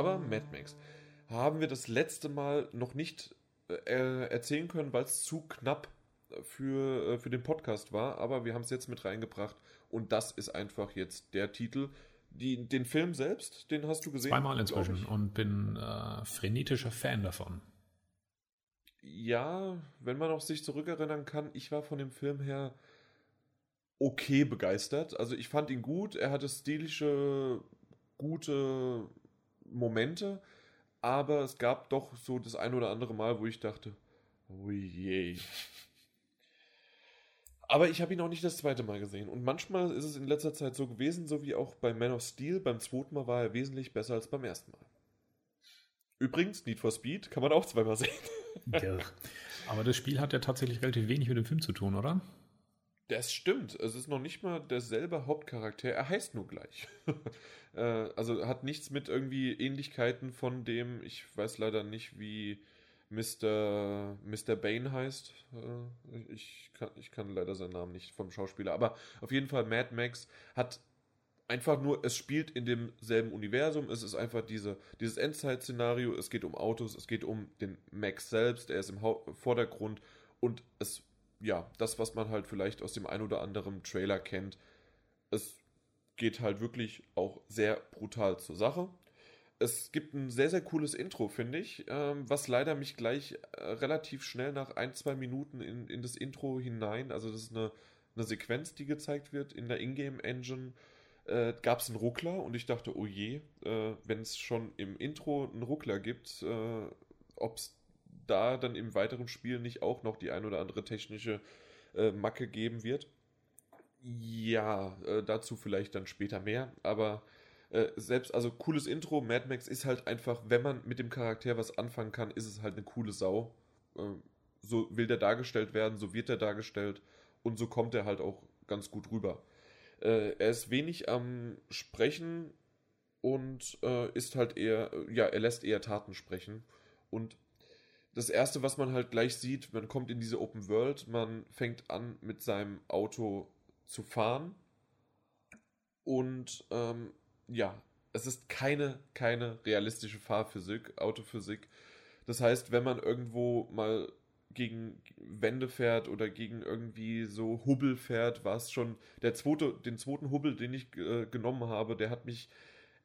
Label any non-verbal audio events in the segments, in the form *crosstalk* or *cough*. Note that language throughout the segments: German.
aber Mad Max haben wir das letzte Mal noch nicht äh, erzählen können, weil es zu knapp für, äh, für den Podcast war, aber wir haben es jetzt mit reingebracht und das ist einfach jetzt der Titel. Die, den Film selbst, den hast du gesehen? Zweimal inzwischen und bin äh, frenetischer Fan davon. Ja, wenn man auch sich zurückerinnern kann, ich war von dem Film her okay begeistert. Also ich fand ihn gut, er hatte stilische, gute Momente, aber es gab doch so das ein oder andere Mal, wo ich dachte, oh je. Aber ich habe ihn auch nicht das zweite Mal gesehen. Und manchmal ist es in letzter Zeit so gewesen, so wie auch bei Man of Steel. Beim zweiten Mal war er wesentlich besser als beim ersten Mal. Übrigens, Need for Speed kann man auch zweimal sehen. Ja. Aber das Spiel hat ja tatsächlich relativ wenig mit dem Film zu tun, oder? Das stimmt. Es ist noch nicht mal derselbe Hauptcharakter. Er heißt nur gleich. *laughs* Äh, also hat nichts mit irgendwie Ähnlichkeiten von dem, ich weiß leider nicht, wie Mr. Mr. Bane heißt. Äh, ich kann, ich kann leider seinen Namen nicht vom Schauspieler. Aber auf jeden Fall, Mad Max hat einfach nur, es spielt in demselben Universum. Es ist einfach diese, dieses Endzeit-Szenario. Es geht um Autos, es geht um den Max selbst. Er ist im Vordergrund. Und es, ja, das, was man halt vielleicht aus dem ein oder anderen Trailer kennt. Es geht halt wirklich auch sehr brutal zur Sache es gibt ein sehr, sehr cooles Intro, finde ich, ähm, was leider mich gleich äh, relativ schnell nach ein, zwei Minuten in, in das Intro hinein, also das ist eine, eine Sequenz, die gezeigt wird in der Ingame-Engine, äh, gab es einen Ruckler und ich dachte, oh je, äh, wenn es schon im Intro einen Ruckler gibt, äh, ob es da dann im weiteren Spiel nicht auch noch die ein oder andere technische äh, Macke geben wird. Ja, äh, dazu vielleicht dann später mehr, aber äh, selbst, also cooles Intro, Mad Max ist halt einfach, wenn man mit dem Charakter was anfangen kann, ist es halt eine coole Sau. Äh, so will der dargestellt werden, so wird er dargestellt und so kommt er halt auch ganz gut rüber. Äh, er ist wenig am Sprechen und äh, ist halt eher, ja, er lässt eher Taten sprechen. Und das erste, was man halt gleich sieht, man kommt in diese Open World, man fängt an mit seinem Auto zu fahren und ähm, ja, es ist keine, keine realistische Fahrphysik, Autophysik. Das heißt, wenn man irgendwo mal gegen Wände fährt oder gegen irgendwie so Hubbel fährt, war es schon der zweite, den zweiten Hubbel, den ich äh, genommen habe, der hat mich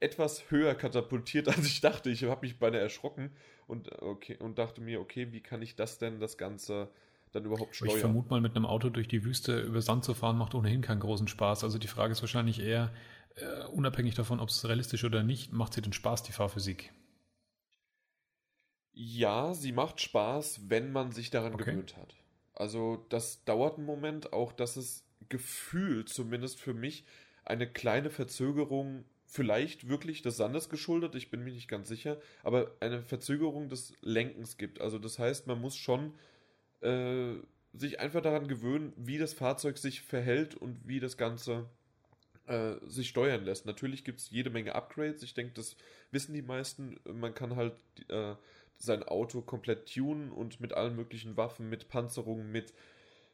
etwas höher katapultiert, *laughs* als ich dachte. Ich habe mich beinahe erschrocken und okay und dachte mir, okay, wie kann ich das denn das Ganze dann überhaupt steuern? Ich vermute mal, mit einem Auto durch die Wüste über Sand zu fahren macht ohnehin keinen großen Spaß. Also die Frage ist wahrscheinlich eher, Uh, unabhängig davon, ob es realistisch oder nicht, macht sie den Spaß, die Fahrphysik? Ja, sie macht Spaß, wenn man sich daran okay. gewöhnt hat. Also das dauert einen Moment, auch dass es gefühlt, zumindest für mich, eine kleine Verzögerung, vielleicht wirklich des Sandes geschuldet, ich bin mir nicht ganz sicher, aber eine Verzögerung des Lenkens gibt. Also das heißt, man muss schon äh, sich einfach daran gewöhnen, wie das Fahrzeug sich verhält und wie das Ganze äh, sich steuern lässt. Natürlich gibt es jede Menge Upgrades. Ich denke, das wissen die meisten. Man kann halt äh, sein Auto komplett tunen und mit allen möglichen Waffen, mit Panzerungen, mit,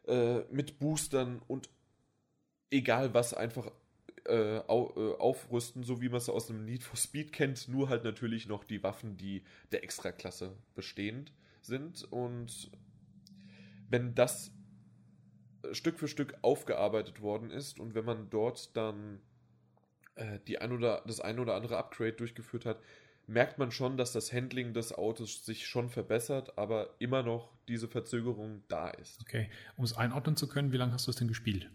äh, mit Boostern und egal was einfach äh, äh, aufrüsten, so wie man es aus einem Need for Speed kennt, nur halt natürlich noch die Waffen, die der Extraklasse bestehend sind. Und wenn das Stück für Stück aufgearbeitet worden ist und wenn man dort dann äh, die ein oder, das ein oder andere Upgrade durchgeführt hat, merkt man schon, dass das Handling des Autos sich schon verbessert, aber immer noch diese Verzögerung da ist. Okay, um es einordnen zu können, wie lange hast du es denn gespielt?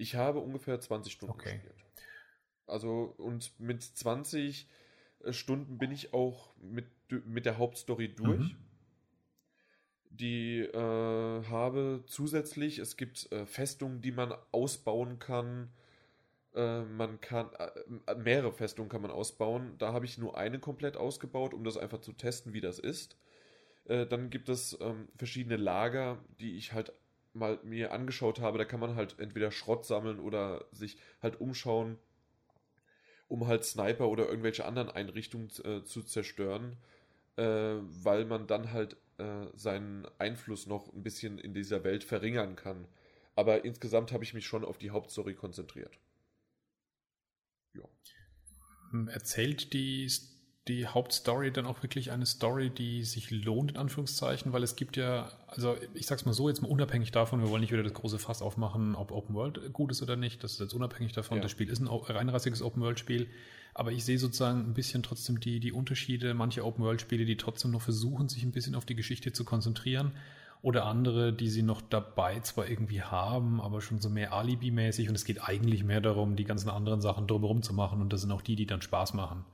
Ich habe ungefähr 20 Stunden okay. gespielt. Also und mit 20 äh, Stunden bin ich auch mit, mit der Hauptstory durch. Mhm die äh, habe zusätzlich, es gibt äh, Festungen, die man ausbauen kann. Äh, man kann äh, mehrere Festungen kann man ausbauen. Da habe ich nur eine komplett ausgebaut, um das einfach zu testen, wie das ist. Äh, dann gibt es ähm, verschiedene Lager, die ich halt mal mir angeschaut habe. Da kann man halt entweder Schrott sammeln oder sich halt umschauen, um halt Sniper oder irgendwelche anderen Einrichtungen äh, zu zerstören, weil man dann halt äh, seinen Einfluss noch ein bisschen in dieser Welt verringern kann. Aber insgesamt habe ich mich schon auf die Hauptstory konzentriert. Ja. Erzählt die die Hauptstory dann auch wirklich eine Story, die sich lohnt, in Anführungszeichen? Weil es gibt ja, also ich sag's mal so, jetzt mal unabhängig davon, wir wollen nicht wieder das große Fass aufmachen, ob Open World gut ist oder nicht. Das ist jetzt unabhängig davon. Ja. Das Spiel ist ein reinrassiges Open World Spiel. Aber ich sehe sozusagen ein bisschen trotzdem die, die Unterschiede, manche Open World Spiele, die trotzdem noch versuchen, sich ein bisschen auf die Geschichte zu konzentrieren oder andere, die sie noch dabei zwar irgendwie haben, aber schon so mehr Alibi-mäßig und es geht eigentlich mehr darum, die ganzen anderen Sachen drumherum zu machen und das sind auch die, die dann Spaß machen.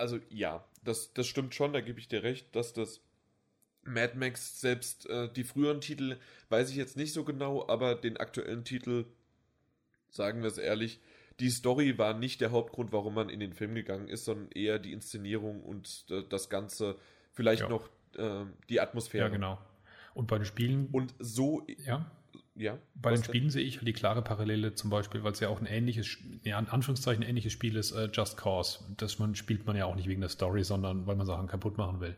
Also ja, das, das stimmt schon, da gebe ich dir recht, dass das Mad Max selbst äh, die früheren Titel weiß ich jetzt nicht so genau, aber den aktuellen Titel, sagen wir es ehrlich, die Story war nicht der Hauptgrund, warum man in den Film gegangen ist, sondern eher die Inszenierung und äh, das Ganze, vielleicht ja. noch äh, die Atmosphäre. Ja, genau. Und bei den Spielen. Und so. Ja. Ja. Bei den Spielen sehe ich halt die klare Parallele zum Beispiel, weil es ja auch ein ähnliches, ja, in Anführungszeichen ein ähnliches Spiel ist, äh, Just Cause. Das man, spielt man ja auch nicht wegen der Story, sondern weil man Sachen kaputt machen will.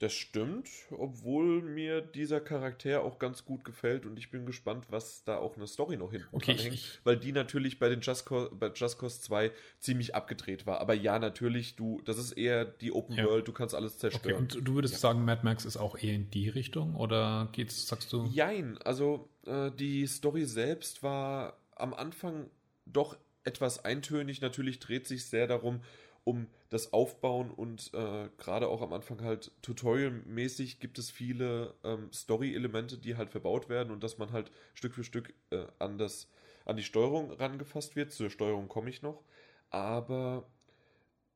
Das stimmt, obwohl mir dieser Charakter auch ganz gut gefällt und ich bin gespannt, was da auch eine Story noch hinten okay, hängt, ich, weil die natürlich bei den Just Cause, bei Just Cause 2 ziemlich abgedreht war. Aber ja, natürlich, du, das ist eher die Open ja. World, du kannst alles zerstören. Okay, und du würdest ja. sagen, Mad Max ist auch eher in die Richtung oder geht's, sagst du? Jein, also äh, die Story selbst war am Anfang doch etwas eintönig. Natürlich dreht sich sehr darum, um das Aufbauen und äh, gerade auch am Anfang halt Tutorial-mäßig gibt es viele ähm, Story-Elemente, die halt verbaut werden und dass man halt Stück für Stück äh, an, das, an die Steuerung rangefasst wird. Zur Steuerung komme ich noch. Aber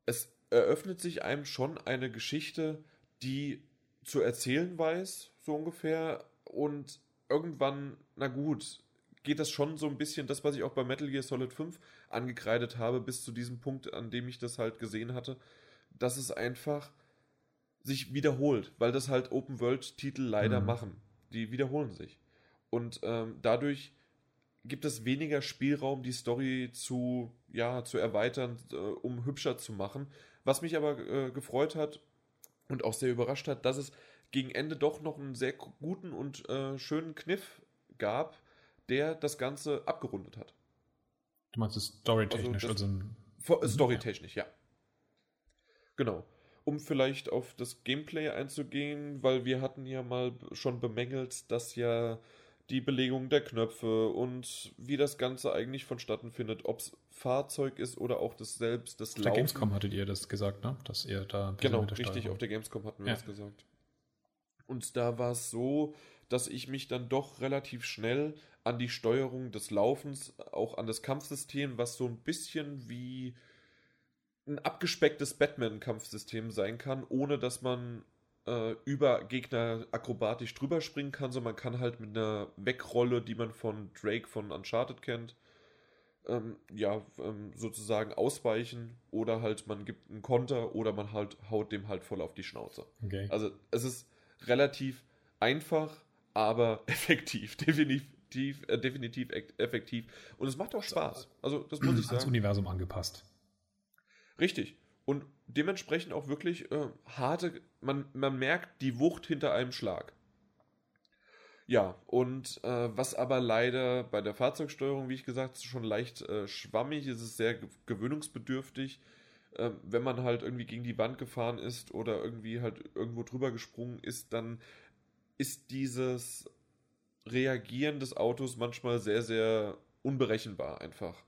es eröffnet sich einem schon eine Geschichte, die zu erzählen weiß, so ungefähr. Und irgendwann, na gut, geht das schon so ein bisschen, das, was ich auch bei Metal Gear Solid 5 angekreidet habe, bis zu diesem Punkt, an dem ich das halt gesehen hatte, dass es einfach sich wiederholt, weil das halt Open-World-Titel leider mhm. machen. Die wiederholen sich. Und ähm, dadurch gibt es weniger Spielraum, die Story zu, ja, zu erweitern, äh, um hübscher zu machen. Was mich aber äh, gefreut hat und auch sehr überrascht hat, dass es gegen Ende doch noch einen sehr guten und äh, schönen Kniff gab, der das Ganze abgerundet hat. Du meinst es storytechnisch, also, also ein, storytechnisch, ja. Genau. Um vielleicht auf das Gameplay einzugehen, weil wir hatten ja mal schon bemängelt, dass ja die Belegung der Knöpfe und wie das Ganze eigentlich vonstatten findet, ob es Fahrzeug ist oder auch das selbst, das Auf der Gamescom hattet ihr das gesagt, ne? Dass ihr da genau richtig auf der Gamescom hatten wir ja. das gesagt. Und da war es so, dass ich mich dann doch relativ schnell an die Steuerung des Laufens, auch an das Kampfsystem, was so ein bisschen wie ein abgespecktes Batman-Kampfsystem sein kann, ohne dass man äh, über Gegner akrobatisch drüber springen kann, sondern man kann halt mit einer Wegrolle, die man von Drake von Uncharted kennt, ähm, ja, ähm, sozusagen ausweichen oder halt man gibt einen Konter oder man halt haut dem halt voll auf die Schnauze. Okay. Also es ist relativ einfach, aber *laughs* effektiv, definitiv definitiv, äh, definitiv effektiv. Und es macht auch Spaß. Also, das muss ich sagen. Ans Universum angepasst. Richtig. Und dementsprechend auch wirklich äh, harte, man, man merkt die Wucht hinter einem Schlag. Ja, und äh, was aber leider bei der Fahrzeugsteuerung, wie ich gesagt, schon leicht äh, schwammig ist, ist sehr gewöhnungsbedürftig. Äh, wenn man halt irgendwie gegen die Wand gefahren ist oder irgendwie halt irgendwo drüber gesprungen ist, dann ist dieses Reagieren des Autos manchmal sehr, sehr unberechenbar einfach.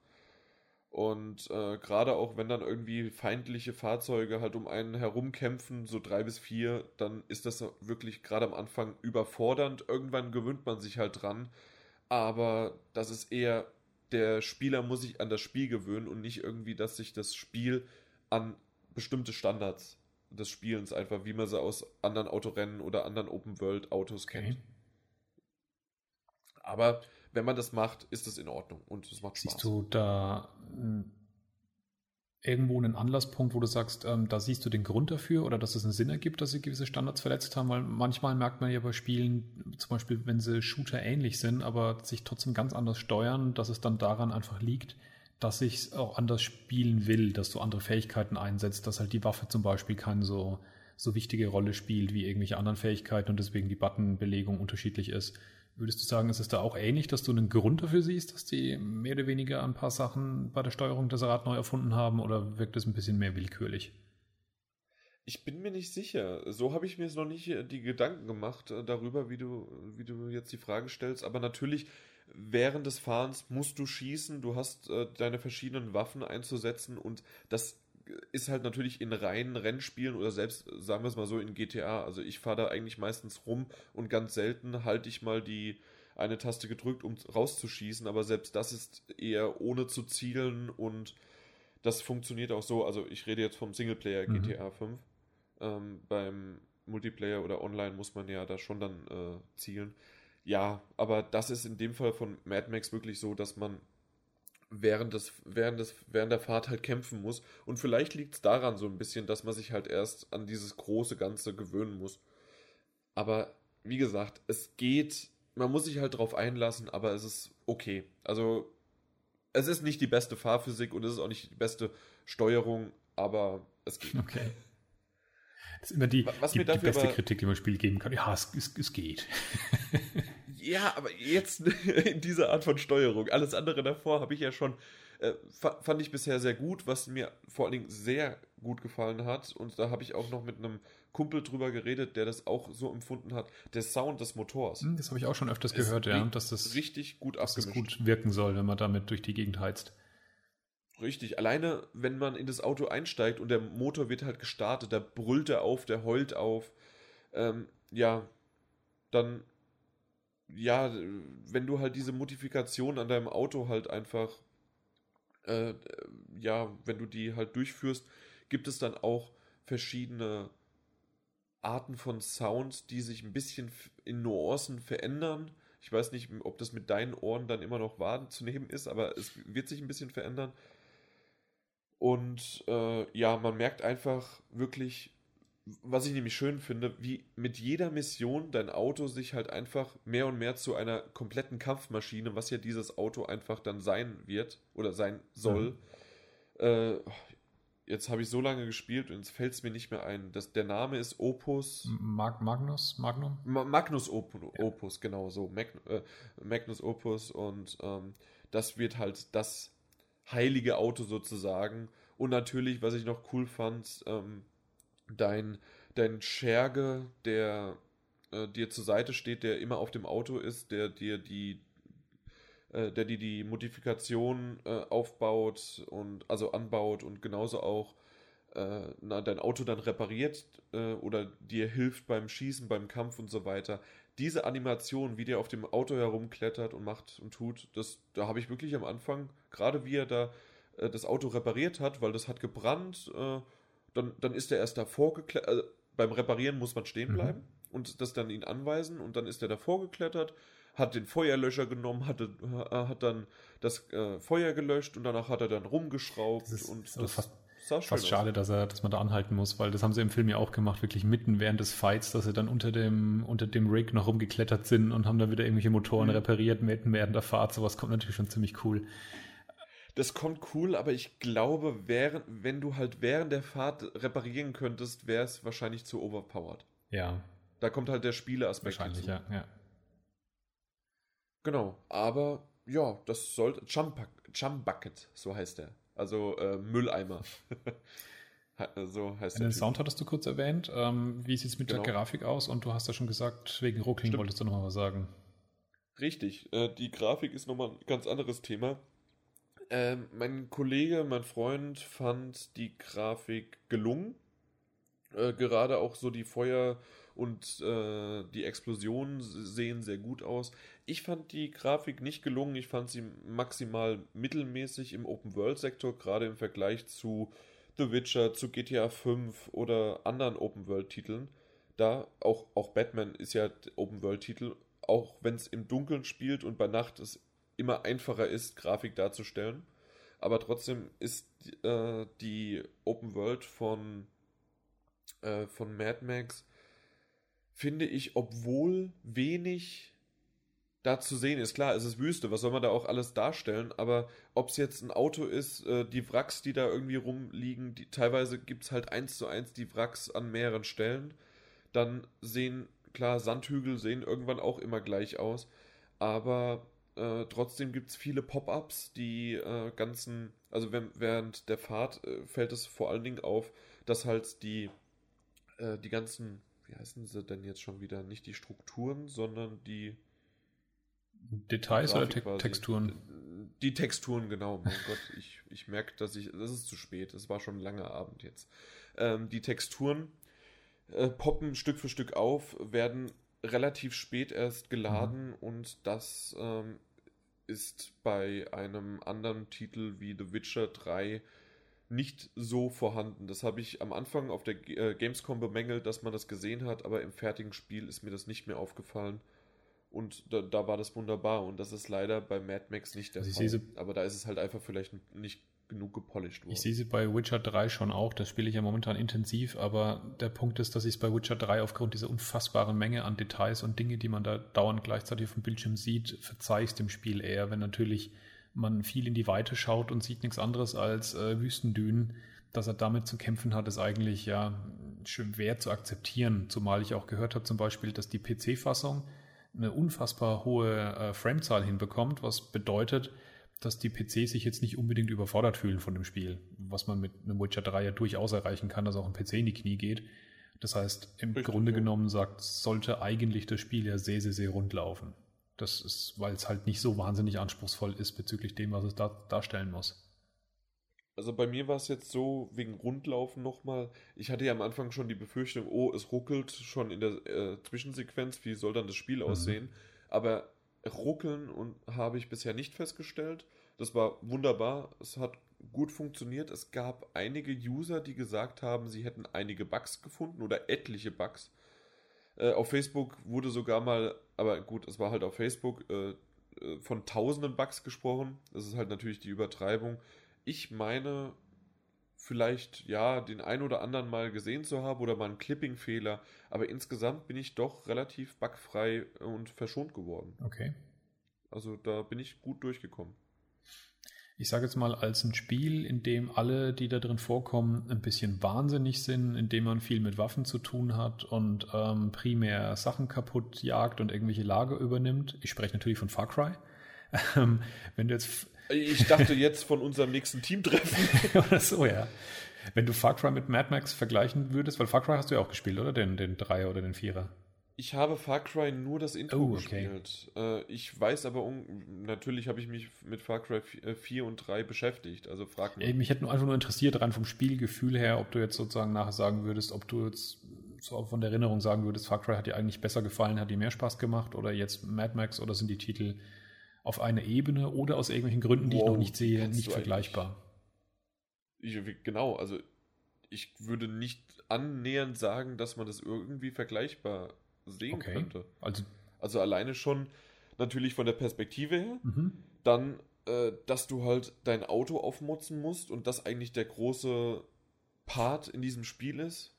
Und äh, gerade auch wenn dann irgendwie feindliche Fahrzeuge halt um einen herumkämpfen, so drei bis vier, dann ist das wirklich gerade am Anfang überfordernd. Irgendwann gewöhnt man sich halt dran. Aber das ist eher, der Spieler muss sich an das Spiel gewöhnen und nicht irgendwie, dass sich das Spiel an bestimmte Standards des Spielens einfach, wie man sie aus anderen Autorennen oder anderen Open-World-Autos okay. kennt. Aber wenn man das macht, ist es in Ordnung und es macht Spaß. Siehst du da hm, irgendwo einen Anlasspunkt, wo du sagst, ähm, da siehst du den Grund dafür oder dass es einen Sinn ergibt, dass sie gewisse Standards verletzt haben? Weil manchmal merkt man ja bei Spielen, zum Beispiel, wenn sie Shooter ähnlich sind, aber sich trotzdem ganz anders steuern, dass es dann daran einfach liegt, dass ich auch anders spielen will, dass du andere Fähigkeiten einsetzt, dass halt die Waffe zum Beispiel keine so, so wichtige Rolle spielt wie irgendwelche anderen Fähigkeiten und deswegen die Buttonbelegung unterschiedlich ist. Würdest du sagen, ist es da auch ähnlich, dass du einen Grund dafür siehst, dass die mehr oder weniger ein paar Sachen bei der Steuerung des Rad neu erfunden haben oder wirkt es ein bisschen mehr willkürlich? Ich bin mir nicht sicher. So habe ich mir jetzt noch nicht äh, die Gedanken gemacht äh, darüber, wie du, wie du jetzt die Frage stellst. Aber natürlich, während des Fahrens musst du schießen, du hast äh, deine verschiedenen Waffen einzusetzen und das ist halt natürlich in reinen Rennspielen oder selbst, sagen wir es mal so, in GTA. Also ich fahre da eigentlich meistens rum und ganz selten halte ich mal die eine Taste gedrückt, um rauszuschießen, aber selbst das ist eher ohne zu zielen und das funktioniert auch so. Also ich rede jetzt vom Singleplayer mhm. GTA 5. Ähm, beim Multiplayer oder Online muss man ja da schon dann äh, zielen. Ja, aber das ist in dem Fall von Mad Max wirklich so, dass man während, des, während, des, während der Fahrt halt kämpfen muss. Und vielleicht liegt es daran so ein bisschen, dass man sich halt erst an dieses große Ganze gewöhnen muss. Aber wie gesagt, es geht, man muss sich halt drauf einlassen, aber es ist okay. Also es ist nicht die beste Fahrphysik und es ist auch nicht die beste Steuerung, aber es geht. *laughs* Okay. Das ist immer die, die, die beste Kritik, die man Spiel geben kann. Ja, es, es, es geht. *laughs* Ja, aber jetzt *laughs* in dieser Art von Steuerung. Alles andere davor habe ich ja schon, äh, fand ich bisher sehr gut, was mir vor allen Dingen sehr gut gefallen hat. Und da habe ich auch noch mit einem Kumpel drüber geredet, der das auch so empfunden hat. Der Sound des Motors. Hm, das habe ich auch schon öfters gehört, ja. Dass das richtig gut dass das gut wirken soll, wenn man damit durch die Gegend heizt. Richtig, alleine wenn man in das Auto einsteigt und der Motor wird halt gestartet, da brüllt er auf, der heult auf. Ähm, ja, dann ja, wenn du halt diese Modifikation an deinem Auto halt einfach, äh, ja, wenn du die halt durchführst, gibt es dann auch verschiedene Arten von Sounds, die sich ein bisschen in Nuancen verändern. Ich weiß nicht, ob das mit deinen Ohren dann immer noch wahrzunehmen ist, aber es wird sich ein bisschen verändern. Und äh, ja, man merkt einfach wirklich, was ich nämlich schön finde, wie mit jeder Mission dein Auto sich halt einfach mehr und mehr zu einer kompletten Kampfmaschine, was ja dieses Auto einfach dann sein wird oder sein soll. Mhm. Äh, jetzt habe ich so lange gespielt und jetzt fällt es mir nicht mehr ein. Das, der Name ist Opus. Mag Magnus? Magnum? Ma Magnus Op ja. Opus, genau so. Mag äh, Magnus Opus und ähm, das wird halt das heilige Auto sozusagen. Und natürlich, was ich noch cool fand, ähm, dein, dein Scherge, der äh, dir zur Seite steht, der immer auf dem Auto ist, der dir die äh, der dir die Modifikation äh, aufbaut und also anbaut und genauso auch äh, na, dein Auto dann repariert äh, oder dir hilft beim Schießen, beim Kampf und so weiter. Diese Animation, wie der auf dem Auto herumklettert und macht und tut, das, da habe ich wirklich am Anfang, gerade wie er da das Auto repariert hat, weil das hat gebrannt, äh, dann, dann ist er erst davor geklettert. Also beim Reparieren muss man stehen mhm. bleiben mhm. und das dann ihn anweisen und dann ist er davor geklettert, hat den Feuerlöscher genommen, hatte, äh, hat dann das äh, Feuer gelöscht und danach hat er dann rumgeschraubt das und das fast, fast schade, dass er, dass man da anhalten muss, weil das haben sie im Film ja auch gemacht, wirklich mitten während des Fights, dass sie dann unter dem, unter dem Rig noch rumgeklettert sind und haben dann wieder irgendwelche Motoren mhm. repariert mitten während der Fahrt. Sowas kommt natürlich schon ziemlich cool das kommt cool, aber ich glaube, während, wenn du halt während der Fahrt reparieren könntest, wäre es wahrscheinlich zu overpowered. Ja. Da kommt halt der Spieleaspekt Wahrscheinlich, ja, ja. Genau, aber ja, das sollte. Chum Bucket, so heißt der. Also äh, Mülleimer. *laughs* so heißt der. Den Sound hattest du kurz erwähnt. Ähm, wie sieht es mit genau. der Grafik aus? Und du hast ja schon gesagt, wegen Ruckling wolltest du nochmal was sagen. Richtig, äh, die Grafik ist nochmal ein ganz anderes Thema. Ähm, mein Kollege, mein Freund fand die Grafik gelungen. Äh, gerade auch so die Feuer und äh, die Explosionen sehen sehr gut aus. Ich fand die Grafik nicht gelungen. Ich fand sie maximal mittelmäßig im Open-World-Sektor, gerade im Vergleich zu The Witcher, zu GTA 5 oder anderen Open-World-Titeln. Da auch, auch Batman ist ja Open-World-Titel, auch wenn es im Dunkeln spielt und bei Nacht ist immer einfacher ist, Grafik darzustellen. Aber trotzdem ist äh, die Open World von, äh, von Mad Max, finde ich, obwohl wenig da zu sehen ist. Klar, es ist Wüste, was soll man da auch alles darstellen, aber ob es jetzt ein Auto ist, äh, die Wracks, die da irgendwie rumliegen, die, teilweise gibt es halt eins zu eins die Wracks an mehreren Stellen. Dann sehen, klar, Sandhügel sehen irgendwann auch immer gleich aus aber äh, trotzdem gibt es viele Pop-ups, die äh, ganzen, also wenn, während der Fahrt äh, fällt es vor allen Dingen auf, dass halt die, äh, die ganzen, wie heißen sie denn jetzt schon wieder, nicht die Strukturen, sondern die Details oder Te quasi. Texturen? Die Texturen, genau. Mein *laughs* Gott, ich, ich merke, dass ich, das ist zu spät, es war schon ein langer Abend jetzt. Ähm, die Texturen äh, poppen Stück für Stück auf, werden relativ spät erst geladen mhm. und das ähm, ist bei einem anderen Titel wie The Witcher 3 nicht so vorhanden. Das habe ich am Anfang auf der äh, Gamescom bemängelt, dass man das gesehen hat, aber im fertigen Spiel ist mir das nicht mehr aufgefallen. Und da, da war das wunderbar. Und das ist leider bei Mad Max nicht der also Fall. Aber da ist es halt einfach vielleicht nicht genug gepolished worden. Ich sehe sie bei Witcher 3 schon auch, das spiele ich ja momentan intensiv, aber der Punkt ist, dass ich es bei Witcher 3 aufgrund dieser unfassbaren Menge an Details und Dinge, die man da dauernd gleichzeitig auf dem Bildschirm sieht, verzeih ich dem Spiel eher, wenn natürlich man viel in die Weite schaut und sieht nichts anderes als äh, Wüstendünen, dass er damit zu kämpfen hat, ist eigentlich ja schwer zu akzeptieren, zumal ich auch gehört habe zum Beispiel, dass die PC-Fassung eine unfassbar hohe äh, Framezahl hinbekommt, was bedeutet, dass die PCs sich jetzt nicht unbedingt überfordert fühlen von dem Spiel, was man mit einem Witcher 3 ja durchaus erreichen kann, dass auch ein PC in die Knie geht. Das heißt, im Richtig, Grunde ja. genommen sagt, sollte eigentlich das Spiel ja sehr, sehr, sehr rund laufen. Das ist, weil es halt nicht so wahnsinnig anspruchsvoll ist bezüglich dem, was es da, darstellen muss. Also bei mir war es jetzt so, wegen Rundlaufen nochmal, ich hatte ja am Anfang schon die Befürchtung, oh, es ruckelt schon in der äh, Zwischensequenz, wie soll dann das Spiel mhm. aussehen? Aber Ruckeln und habe ich bisher nicht festgestellt. Das war wunderbar. Es hat gut funktioniert. Es gab einige User, die gesagt haben, sie hätten einige Bugs gefunden oder etliche Bugs. Äh, auf Facebook wurde sogar mal, aber gut, es war halt auf Facebook, äh, äh von tausenden Bugs gesprochen. Das ist halt natürlich die Übertreibung. Ich meine, vielleicht ja den ein oder anderen mal gesehen zu haben oder mal einen Clipping-Fehler, aber insgesamt bin ich doch relativ bugfrei und verschont geworden. Okay. Also da bin ich gut durchgekommen. Ich sage jetzt mal, als ein Spiel, in dem alle, die da drin vorkommen, ein bisschen wahnsinnig sind, in dem man viel mit Waffen zu tun hat und ähm, primär Sachen kaputt jagt und irgendwelche Lager übernimmt. Ich spreche natürlich von Far Cry. *laughs* Ähm, wenn du jetzt ich dachte *laughs* jetzt von unserem nächsten Teamtreffen. *laughs* oder so, ja. Wenn du Far Cry mit Mad Max vergleichen würdest, weil Far Cry hast du ja auch gespielt, oder? Den, den Dreier oder den Vierer. Ich habe Far Cry nur das Intro oh, okay. gespielt. Äh, ich weiß aber, natürlich habe ich mich mit Far Cry 4 äh, und 3 beschäftigt. Also frag mich. Mich hätte nur einfach nur interessiert, rein vom Spielgefühl her, ob du jetzt sozusagen nachher sagen würdest, ob du jetzt so von der Erinnerung sagen würdest, Far Cry hat dir eigentlich besser gefallen, hat dir mehr Spaß gemacht oder jetzt Mad Max oder sind die Titel auf einer Ebene oder aus irgendwelchen Gründen, die wow, ich noch nicht sehe, nicht vergleichbar. Ich, genau, also ich würde nicht annähernd sagen, dass man das irgendwie vergleichbar sehen okay. könnte. Also, also alleine schon natürlich von der Perspektive her, mhm. dann, äh, dass du halt dein Auto aufmutzen musst und das eigentlich der große Part in diesem Spiel ist.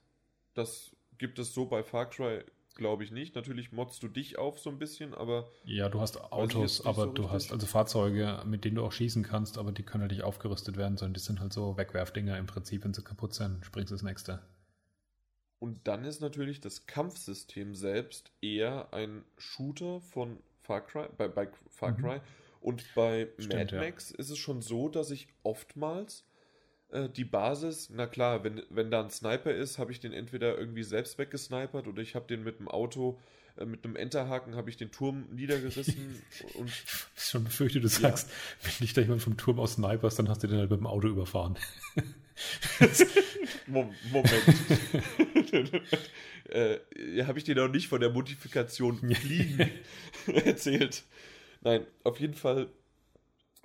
Das gibt es so bei Far Cry glaube ich nicht. Natürlich modst du dich auf so ein bisschen, aber. Ja, du hast Autos, aber so du hast also Fahrzeuge, mit denen du auch schießen kannst, aber die können halt nicht aufgerüstet werden, sondern die sind halt so Wegwerfdinger im Prinzip, wenn sie kaputt sind, springst du das nächste. Und dann ist natürlich das Kampfsystem selbst eher ein Shooter von Far Cry, bei, bei Far mhm. Cry. Mhm. Und bei Stimmt, Mad Max ja. ist es schon so, dass ich oftmals äh, die Basis, na klar, wenn, wenn da ein Sniper ist, habe ich den entweder irgendwie selbst weggesnipert oder ich habe den mit dem Auto, äh, mit einem Enterhaken, habe ich den Turm niedergerissen. *laughs* und ich schon befürchtet, du ja. sagst, wenn dich da jemand vom Turm aus sniperst, dann hast du den halt mit dem Auto überfahren. *laughs* Moment. *laughs* äh, habe ich dir noch nicht von der Modifikation fliegen erzählt. Nein, auf jeden Fall,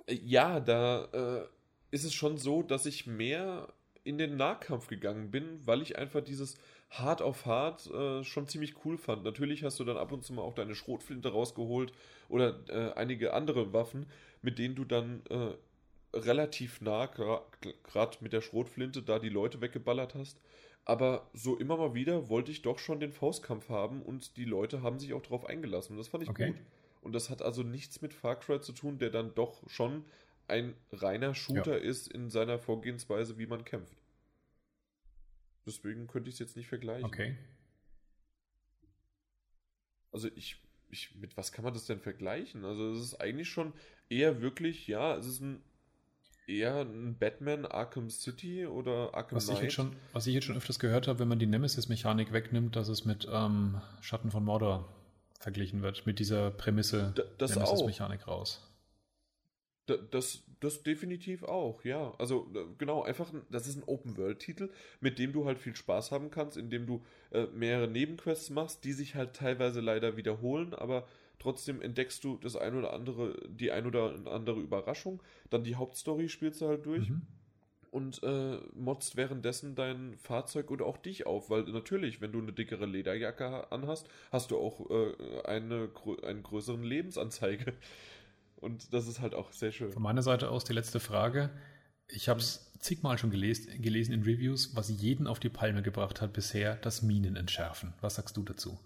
äh, ja, da äh, ist es schon so, dass ich mehr in den Nahkampf gegangen bin, weil ich einfach dieses Hard auf Hard äh, schon ziemlich cool fand. Natürlich hast du dann ab und zu mal auch deine Schrotflinte rausgeholt oder äh, einige andere Waffen, mit denen du dann äh, relativ nah, gerade mit der Schrotflinte, da die Leute weggeballert hast. Aber so immer mal wieder wollte ich doch schon den Faustkampf haben und die Leute haben sich auch darauf eingelassen. Und das fand ich okay. gut. Und das hat also nichts mit Far Cry zu tun, der dann doch schon ein reiner Shooter ja. ist in seiner Vorgehensweise, wie man kämpft. Deswegen könnte ich es jetzt nicht vergleichen. Okay. Also ich ich, mit was kann man das denn vergleichen? Also es ist eigentlich schon eher wirklich, ja, es ist ein eher ein Batman Arkham City oder Arkham was Knight. Ich jetzt schon, was ich jetzt schon öfters gehört habe, wenn man die Nemesis-Mechanik wegnimmt, dass es mit ähm, Schatten von Mordor verglichen wird, mit dieser Prämisse Nemesis-Mechanik raus. Das, das definitiv auch, ja. Also genau, einfach, das ist ein Open-World-Titel, mit dem du halt viel Spaß haben kannst, indem du äh, mehrere Nebenquests machst, die sich halt teilweise leider wiederholen, aber trotzdem entdeckst du das ein oder andere, die ein oder andere Überraschung. Dann die Hauptstory spielst du halt durch. Mhm. Und äh, motzt währenddessen dein Fahrzeug oder auch dich auf, weil natürlich, wenn du eine dickere Lederjacke anhast, hast du auch äh, eine, einen größeren Lebensanzeige. Und das ist halt auch sehr schön. Von meiner Seite aus die letzte Frage. Ich habe es zigmal schon gelesen, gelesen in Reviews, was jeden auf die Palme gebracht hat bisher, das Minen entschärfen. Was sagst du dazu?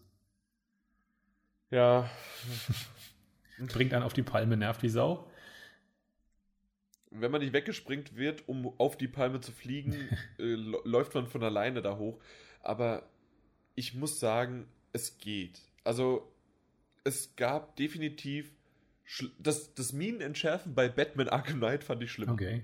Ja. *laughs* Bringt einen auf die Palme, nervt wie Sau. Wenn man nicht weggespringt wird, um auf die Palme zu fliegen, *laughs* äh, läuft man von alleine da hoch. Aber ich muss sagen, es geht. Also, es gab definitiv das, das Minenentschärfen bei Batman Arkham Knight fand ich schlimm. Okay.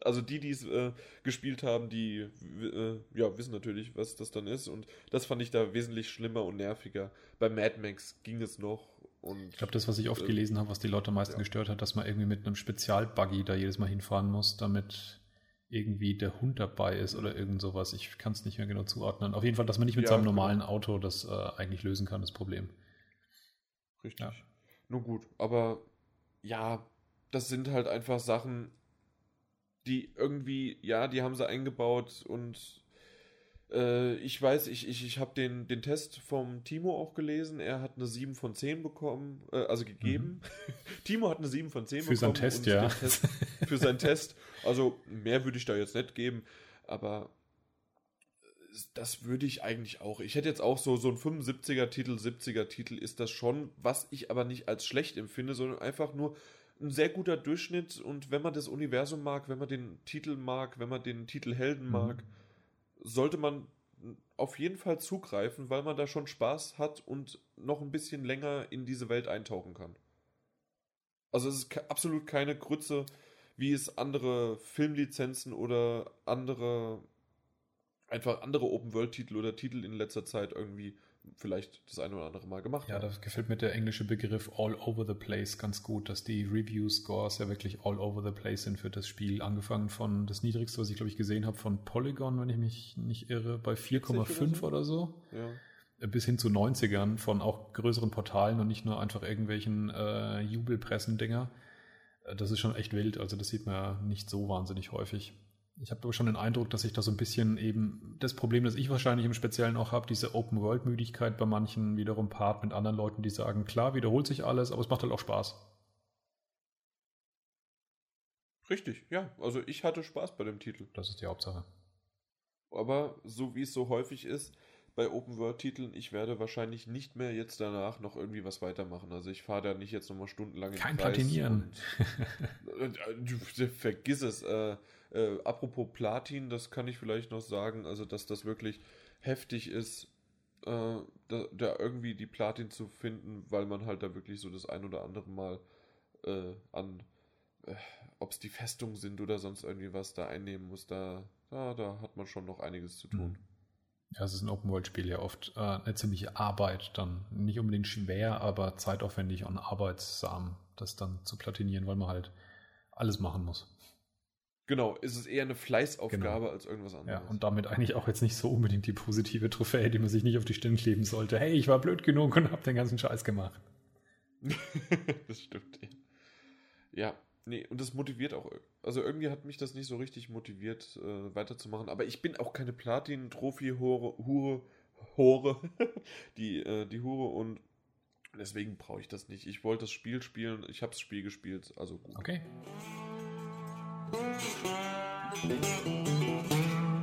Also die, die es äh, gespielt haben, die äh, ja, wissen natürlich, was das dann ist. Und das fand ich da wesentlich schlimmer und nerviger. Bei Mad Max ging es noch. Und, ich glaube, das, was ich oft äh, gelesen habe, was die Leute am meisten ja. gestört hat, dass man irgendwie mit einem Spezialbuggy da jedes Mal hinfahren muss, damit irgendwie der Hund dabei ist oder irgend sowas. Ich kann es nicht mehr genau zuordnen. Auf jeden Fall, dass man nicht mit ja, seinem genau. normalen genau. Auto das äh, eigentlich lösen kann, das Problem. Richtig. Ja. Nun gut, aber ja, das sind halt einfach Sachen, die irgendwie, ja, die haben sie eingebaut und äh, ich weiß, ich, ich, ich habe den, den Test vom Timo auch gelesen. Er hat eine 7 von 10 bekommen, äh, also gegeben. Mhm. *laughs* Timo hat eine 7 von 10 für bekommen. Für seinen Test, ja. Test, für seinen Test. Also mehr würde ich da jetzt nicht geben, aber das würde ich eigentlich auch. Ich hätte jetzt auch so, so ein 75er Titel, 70er Titel ist das schon, was ich aber nicht als schlecht empfinde, sondern einfach nur ein sehr guter Durchschnitt. Und wenn man das Universum mag, wenn man den Titel mag, wenn man den Titel Helden mhm. mag, sollte man auf jeden Fall zugreifen, weil man da schon Spaß hat und noch ein bisschen länger in diese Welt eintauchen kann. Also es ist absolut keine Grütze, wie es andere Filmlizenzen oder andere einfach andere Open-World-Titel oder Titel in letzter Zeit irgendwie vielleicht das eine oder andere Mal gemacht ja, haben. Ja, das gefällt mir der englische Begriff all over the place ganz gut, dass die Review-Scores ja wirklich all over the place sind für das Spiel. Angefangen von das niedrigste, was ich glaube ich gesehen habe, von Polygon, wenn ich mich nicht irre, bei 4,5 oder so. Ja. Bis hin zu 90ern von auch größeren Portalen und nicht nur einfach irgendwelchen äh, Jubelpressen-Dinger. Äh, das ist schon echt wild, also das sieht man ja nicht so wahnsinnig häufig. Ich habe aber schon den Eindruck, dass sich da so ein bisschen eben das Problem, das ich wahrscheinlich im Speziellen auch habe, diese Open-World-Müdigkeit bei manchen wiederum paart mit anderen Leuten, die sagen, klar, wiederholt sich alles, aber es macht halt auch Spaß. Richtig, ja. Also ich hatte Spaß bei dem Titel. Das ist die Hauptsache. Aber so wie es so häufig ist bei Open-World-Titeln, ich werde wahrscheinlich nicht mehr jetzt danach noch irgendwie was weitermachen. Also ich fahre da nicht jetzt nochmal stundenlang Kein Platinieren. Und, äh, vergiss es. Äh, äh, apropos Platin, das kann ich vielleicht noch sagen, also dass das wirklich heftig ist, äh, da, da, irgendwie die Platin zu finden, weil man halt da wirklich so das ein oder andere Mal äh, an, äh, ob es die Festungen sind oder sonst irgendwie was da einnehmen muss, da, da, da hat man schon noch einiges zu tun. Ja, es ist ein Open-World-Spiel ja oft äh, eine ziemliche Arbeit, dann nicht unbedingt schwer, aber zeitaufwendig und arbeitsam, das dann zu platinieren, weil man halt alles machen muss. Genau, ist es eher eine Fleißaufgabe genau. als irgendwas anderes. Ja, und damit eigentlich auch jetzt nicht so unbedingt die positive Trophäe, die man sich nicht auf die Stirn kleben sollte. Hey, ich war blöd genug und hab den ganzen Scheiß gemacht. *laughs* das stimmt. Ja, nee, und das motiviert auch. Also irgendwie hat mich das nicht so richtig motiviert, äh, weiterzumachen. Aber ich bin auch keine Platin-Trophy-Hure, Hure, Hure, *laughs* die, äh, die Hure und deswegen brauche ich das nicht. Ich wollte das Spiel spielen, ich habe das Spiel gespielt, also gut. Okay. Thank you.